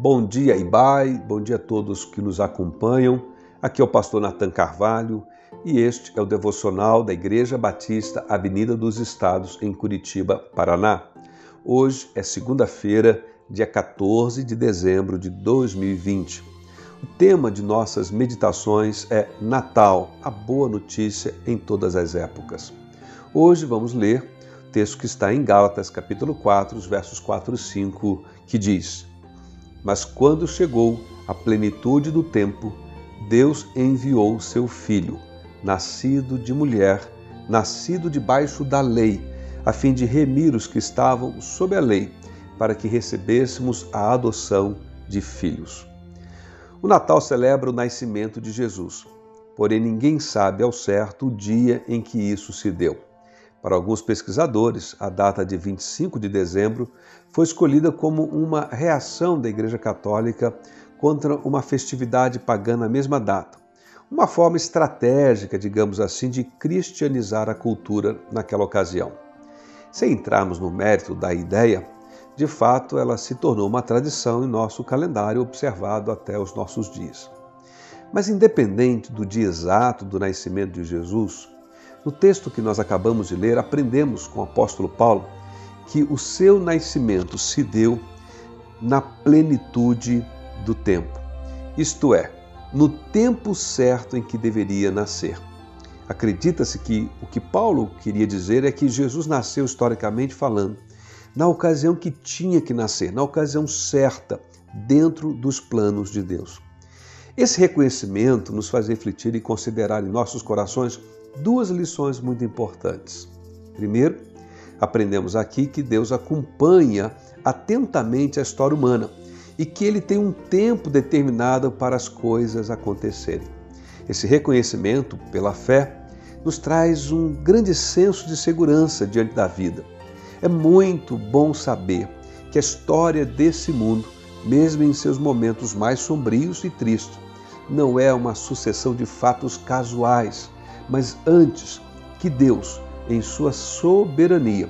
Bom dia, Ibai, bom dia a todos que nos acompanham. Aqui é o pastor Natan Carvalho e este é o devocional da Igreja Batista Avenida dos Estados, em Curitiba, Paraná. Hoje é segunda-feira, dia 14 de dezembro de 2020. O tema de nossas meditações é Natal, a boa notícia em todas as épocas. Hoje vamos ler o texto que está em Gálatas, capítulo 4, os versos 4 e 5, que diz: Mas quando chegou a plenitude do tempo, Deus enviou seu filho, nascido de mulher, nascido debaixo da lei, a fim de remir os que estavam sob a lei, para que recebêssemos a adoção de filhos. O Natal celebra o nascimento de Jesus, porém ninguém sabe ao certo o dia em que isso se deu. Para alguns pesquisadores, a data de 25 de dezembro foi escolhida como uma reação da Igreja Católica contra uma festividade pagã na mesma data. Uma forma estratégica, digamos assim, de cristianizar a cultura naquela ocasião. Sem entrarmos no mérito da ideia, de fato ela se tornou uma tradição em nosso calendário observado até os nossos dias. Mas, independente do dia exato do nascimento de Jesus, no texto que nós acabamos de ler, aprendemos com o apóstolo Paulo que o seu nascimento se deu na plenitude do tempo, isto é, no tempo certo em que deveria nascer. Acredita-se que o que Paulo queria dizer é que Jesus nasceu historicamente falando, na ocasião que tinha que nascer, na ocasião certa, dentro dos planos de Deus. Esse reconhecimento nos faz refletir e considerar em nossos corações duas lições muito importantes. Primeiro, aprendemos aqui que Deus acompanha atentamente a história humana e que ele tem um tempo determinado para as coisas acontecerem. Esse reconhecimento pela fé nos traz um grande senso de segurança diante da vida. É muito bom saber que a história desse mundo, mesmo em seus momentos mais sombrios e tristes, não é uma sucessão de fatos casuais, mas antes que Deus, em sua soberania,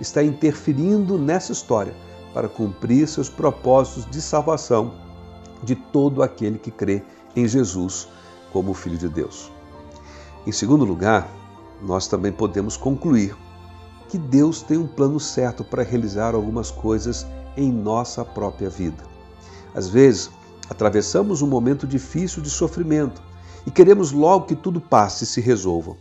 está interferindo nessa história para cumprir seus propósitos de salvação de todo aquele que crê em Jesus como Filho de Deus. Em segundo lugar, nós também podemos concluir que Deus tem um plano certo para realizar algumas coisas em nossa própria vida. Às vezes, atravessamos um momento difícil de sofrimento e queremos logo que tudo passe e se resolva.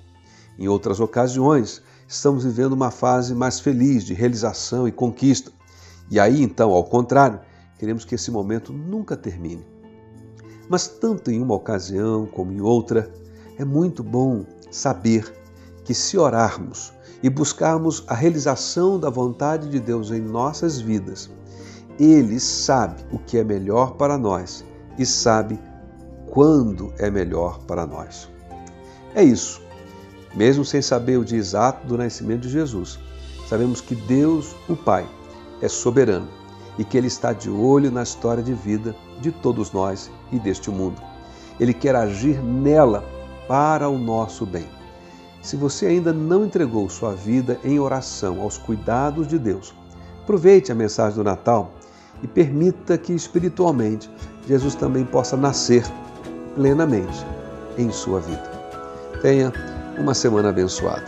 Em outras ocasiões, estamos vivendo uma fase mais feliz de realização e conquista. E aí, então, ao contrário, queremos que esse momento nunca termine. Mas, tanto em uma ocasião como em outra, é muito bom saber que, se orarmos e buscarmos a realização da vontade de Deus em nossas vidas, Ele sabe o que é melhor para nós e sabe quando é melhor para nós. É isso. Mesmo sem saber o dia exato do nascimento de Jesus, sabemos que Deus, o Pai, é soberano e que Ele está de olho na história de vida de todos nós e deste mundo. Ele quer agir nela para o nosso bem. Se você ainda não entregou sua vida em oração aos cuidados de Deus, aproveite a mensagem do Natal e permita que espiritualmente Jesus também possa nascer plenamente em sua vida. Tenha uma semana abençoada.